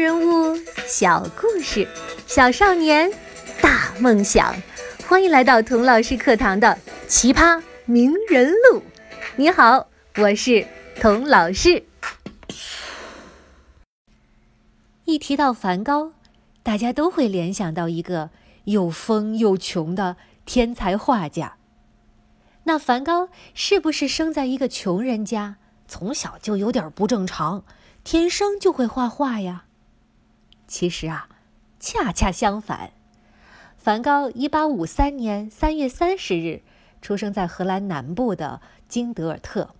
人物，小故事，小少年，大梦想。欢迎来到童老师课堂的《奇葩名人录》。你好，我是童老师。一提到梵高，大家都会联想到一个又疯又穷的天才画家。那梵高是不是生在一个穷人家，从小就有点不正常？天生就会画画呀？其实啊，恰恰相反。梵高一八五三年三月三十日出生在荷兰南部的金德尔特。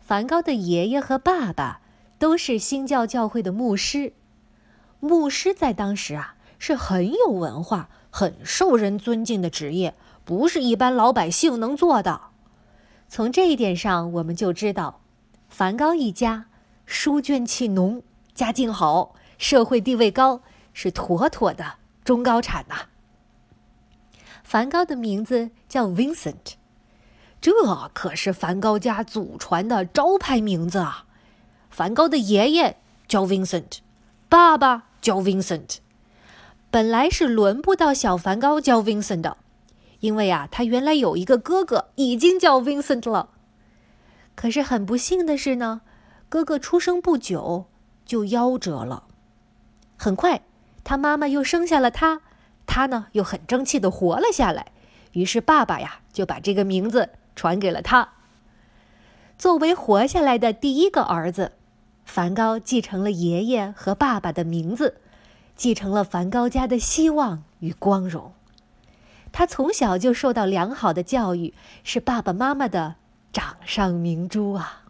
梵高的爷爷和爸爸都是新教教会的牧师。牧师在当时啊是很有文化、很受人尊敬的职业，不是一般老百姓能做的。从这一点上，我们就知道，梵高一家。书卷气浓，家境好，社会地位高，是妥妥的中高产呐。梵高的名字叫 Vincent，这可是梵高家祖传的招牌名字啊。梵高的爷爷叫 Vincent，爸爸叫 Vincent。本来是轮不到小梵高叫 Vincent 的，因为啊，他原来有一个哥哥已经叫 Vincent 了。可是很不幸的是呢。哥哥出生不久就夭折了，很快他妈妈又生下了他，他呢又很争气的活了下来，于是爸爸呀就把这个名字传给了他。作为活下来的第一个儿子，梵高继承了爷爷和爸爸的名字，继承了梵高家的希望与光荣。他从小就受到良好的教育，是爸爸妈妈的掌上明珠啊。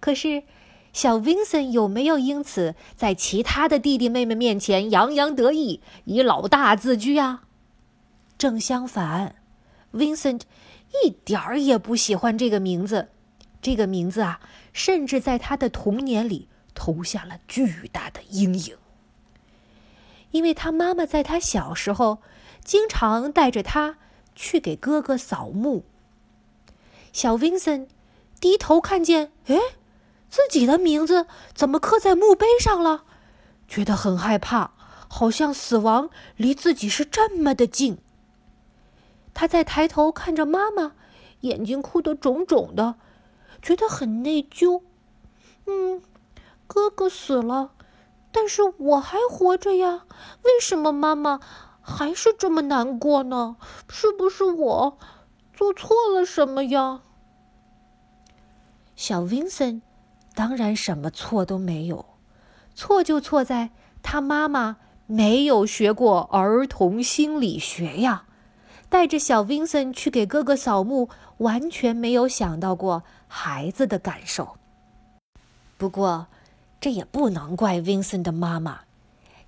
可是，小 Vincent 有没有因此在其他的弟弟妹妹面前洋洋得意，以老大自居啊？正相反，Vincent 一点儿也不喜欢这个名字。这个名字啊，甚至在他的童年里投下了巨大的阴影。因为他妈妈在他小时候经常带着他去给哥哥扫墓。小 Vincent 低头看见，哎。自己的名字怎么刻在墓碑上了？觉得很害怕，好像死亡离自己是这么的近。他在抬头看着妈妈，眼睛哭得肿肿的，觉得很内疚。嗯，哥哥死了，但是我还活着呀。为什么妈妈还是这么难过呢？是不是我做错了什么呀？小 Vincent。当然，什么错都没有，错就错在他妈妈没有学过儿童心理学呀，带着小 Vincent 去给哥哥扫墓，完全没有想到过孩子的感受。不过，这也不能怪 Vincent 的妈妈，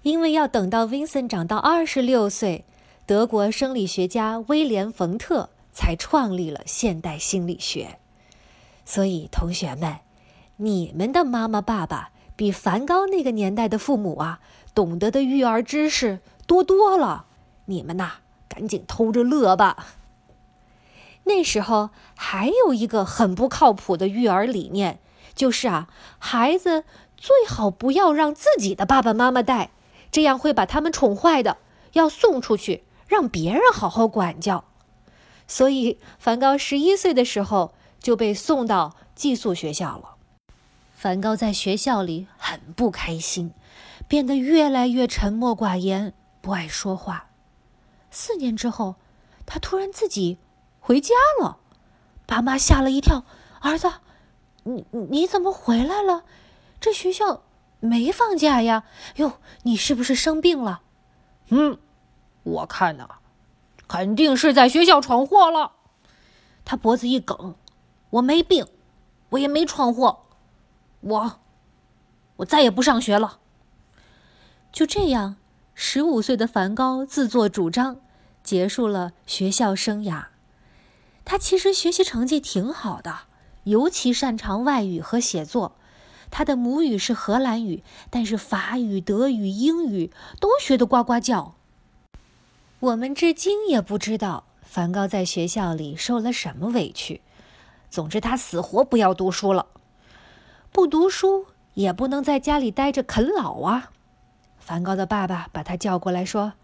因为要等到 Vincent 长到二十六岁，德国生理学家威廉·冯特才创立了现代心理学，所以同学们。你们的妈妈、爸爸比梵高那个年代的父母啊，懂得的育儿知识多多了。你们呐，赶紧偷着乐吧。那时候还有一个很不靠谱的育儿理念，就是啊，孩子最好不要让自己的爸爸妈妈带，这样会把他们宠坏的。要送出去，让别人好好管教。所以，梵高十一岁的时候就被送到寄宿学校了。梵高在学校里很不开心，变得越来越沉默寡言，不爱说话。四年之后，他突然自己回家了，爸妈吓了一跳：“儿子，你你怎么回来了？这学校没放假呀？哟，你是不是生病了？”“嗯，我看呐，肯定是在学校闯祸了。”他脖子一梗：“我没病，我也没闯祸。”我，我再也不上学了。就这样，十五岁的梵高自作主张结束了学校生涯。他其实学习成绩挺好的，尤其擅长外语和写作。他的母语是荷兰语，但是法语、德语、英语都学得呱呱叫。我们至今也不知道梵高在学校里受了什么委屈。总之，他死活不要读书了。不读书也不能在家里待着啃老啊。梵高的爸爸把他叫过来说：“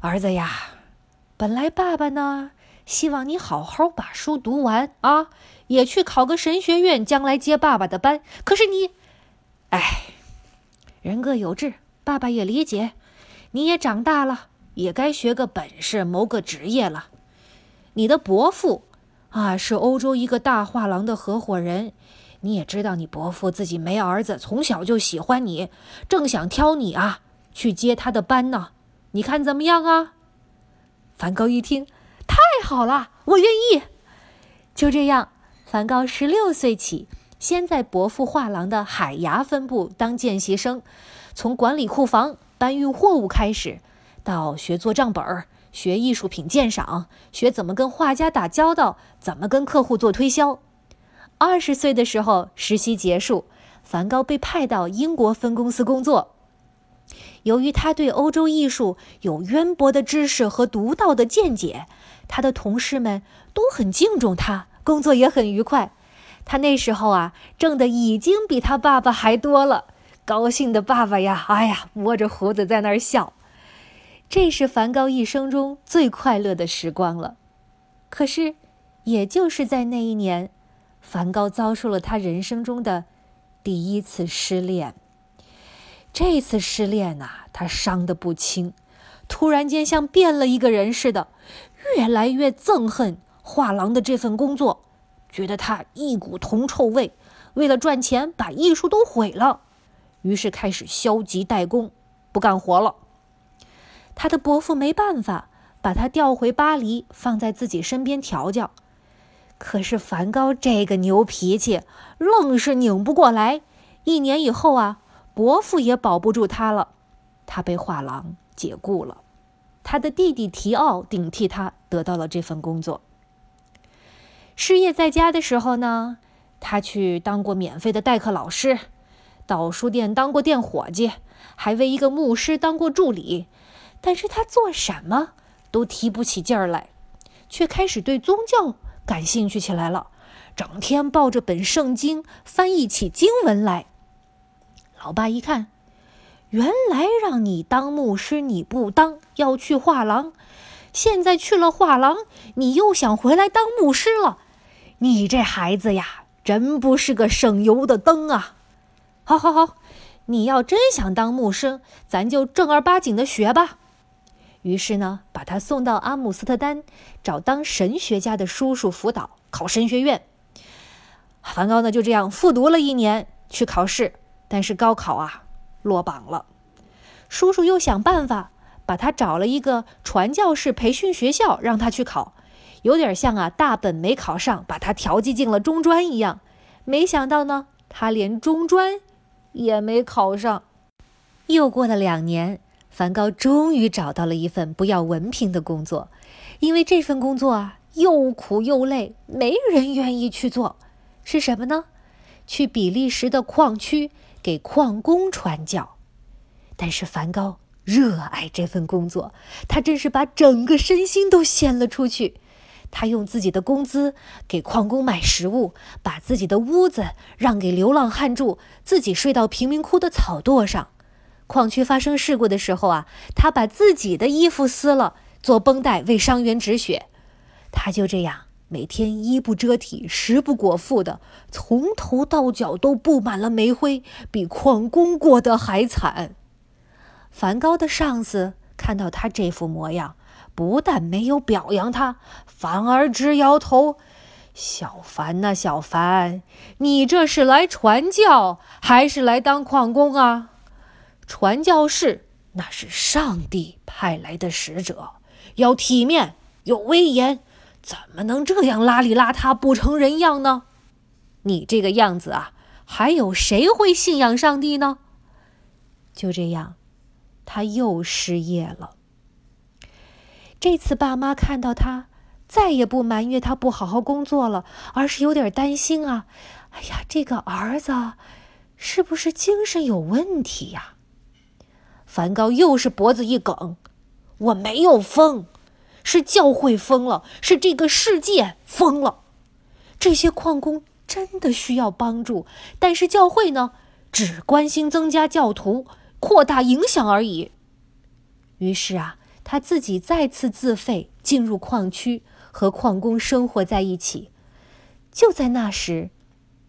儿子呀，本来爸爸呢希望你好好把书读完啊，也去考个神学院，将来接爸爸的班。可是你，哎，人各有志，爸爸也理解。你也长大了，也该学个本事，谋个职业了。你的伯父啊，是欧洲一个大画廊的合伙人。”你也知道，你伯父自己没儿子，从小就喜欢你，正想挑你啊去接他的班呢。你看怎么样啊？梵高一听，太好了，我愿意。就这样，梵高十六岁起，先在伯父画廊的海牙分部当见习生，从管理库房、搬运货物开始，到学做账本、学艺术品鉴赏、学怎么跟画家打交道、怎么跟客户做推销。二十岁的时候，实习结束，梵高被派到英国分公司工作。由于他对欧洲艺术有渊博的知识和独到的见解，他的同事们都很敬重他，工作也很愉快。他那时候啊，挣的已经比他爸爸还多了。高兴的爸爸呀，哎呀，摸着胡子在那儿笑。这是梵高一生中最快乐的时光了。可是，也就是在那一年。梵高遭受了他人生中的第一次失恋。这次失恋呐，他伤得不轻，突然间像变了一个人似的，越来越憎恨画廊的这份工作，觉得他一股铜臭味，为了赚钱把艺术都毁了，于是开始消极怠工，不干活了。他的伯父没办法，把他调回巴黎，放在自己身边调教。可是梵高这个牛脾气，愣是拧不过来。一年以后啊，伯父也保不住他了，他被画廊解雇了。他的弟弟提奥顶替他得到了这份工作。失业在家的时候呢，他去当过免费的代课老师，到书店当过店伙计，还为一个牧师当过助理。但是他做什么都提不起劲儿来，却开始对宗教。感兴趣起来了，整天抱着本圣经翻译起经文来。老爸一看，原来让你当牧师你不当，要去画廊，现在去了画廊，你又想回来当牧师了。你这孩子呀，真不是个省油的灯啊！好好好，你要真想当牧师，咱就正儿八经的学吧。于是呢，把他送到阿姆斯特丹，找当神学家的叔叔辅导考神学院。梵高呢就这样复读了一年去考试，但是高考啊落榜了。叔叔又想办法把他找了一个传教士培训学校让他去考，有点像啊大本没考上，把他调剂进了中专一样。没想到呢，他连中专也没考上。又过了两年。梵高终于找到了一份不要文凭的工作，因为这份工作啊又苦又累，没人愿意去做。是什么呢？去比利时的矿区给矿工传教。但是梵高热爱这份工作，他真是把整个身心都献了出去。他用自己的工资给矿工买食物，把自己的屋子让给流浪汉住，自己睡到贫民窟的草垛上。矿区发生事故的时候啊，他把自己的衣服撕了做绷带为伤员止血。他就这样每天衣不遮体、食不果腹的，从头到脚都布满了煤灰，比矿工过得还惨。梵高的上司看到他这副模样，不但没有表扬他，反而直摇头：“小凡呐，小凡，你这是来传教还是来当矿工啊？”传教士那是上帝派来的使者，要体面有威严，怎么能这样邋里邋遢不成人样呢？你这个样子啊，还有谁会信仰上帝呢？就这样，他又失业了。这次爸妈看到他，再也不埋怨他不好好工作了，而是有点担心啊！哎呀，这个儿子是不是精神有问题呀？梵高又是脖子一梗，我没有疯，是教会疯了，是这个世界疯了。这些矿工真的需要帮助，但是教会呢，只关心增加教徒、扩大影响而已。于是啊，他自己再次自费进入矿区，和矿工生活在一起。就在那时，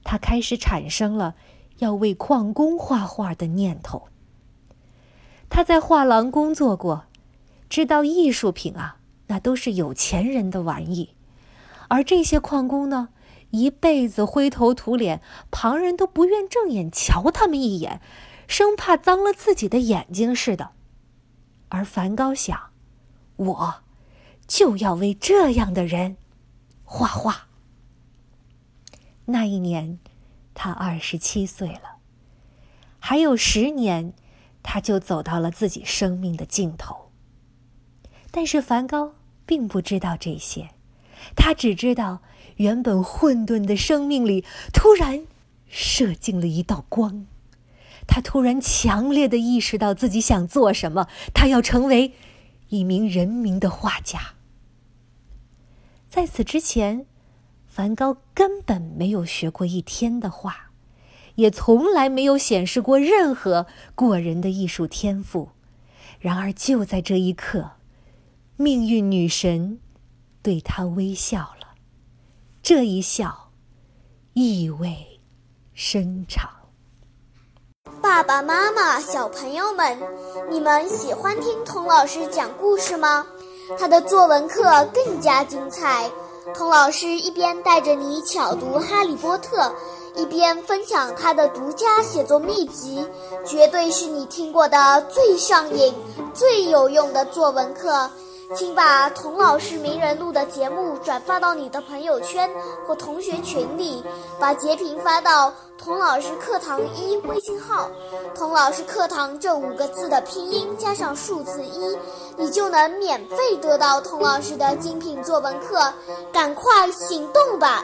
他开始产生了要为矿工画画的念头。他在画廊工作过，知道艺术品啊，那都是有钱人的玩意，而这些矿工呢，一辈子灰头土脸，旁人都不愿正眼瞧他们一眼，生怕脏了自己的眼睛似的。而梵高想，我就要为这样的人画画。那一年，他二十七岁了，还有十年。他就走到了自己生命的尽头。但是梵高并不知道这些，他只知道原本混沌的生命里突然射进了一道光。他突然强烈的意识到自己想做什么，他要成为一名人民的画家。在此之前，梵高根本没有学过一天的画。也从来没有显示过任何过人的艺术天赋。然而，就在这一刻，命运女神对他微笑了。这一笑，意味深长。爸爸妈妈、小朋友们，你们喜欢听童老师讲故事吗？他的作文课更加精彩。童老师一边带着你巧读《哈利波特》。一边分享他的独家写作秘籍，绝对是你听过的最上瘾、最有用的作文课。请把童老师名人录的节目转发到你的朋友圈或同学群里，把截屏发到“童老师课堂一”微信号，“童老师课堂”这五个字的拼音加上数字一，你就能免费得到童老师的精品作文课。赶快行动吧！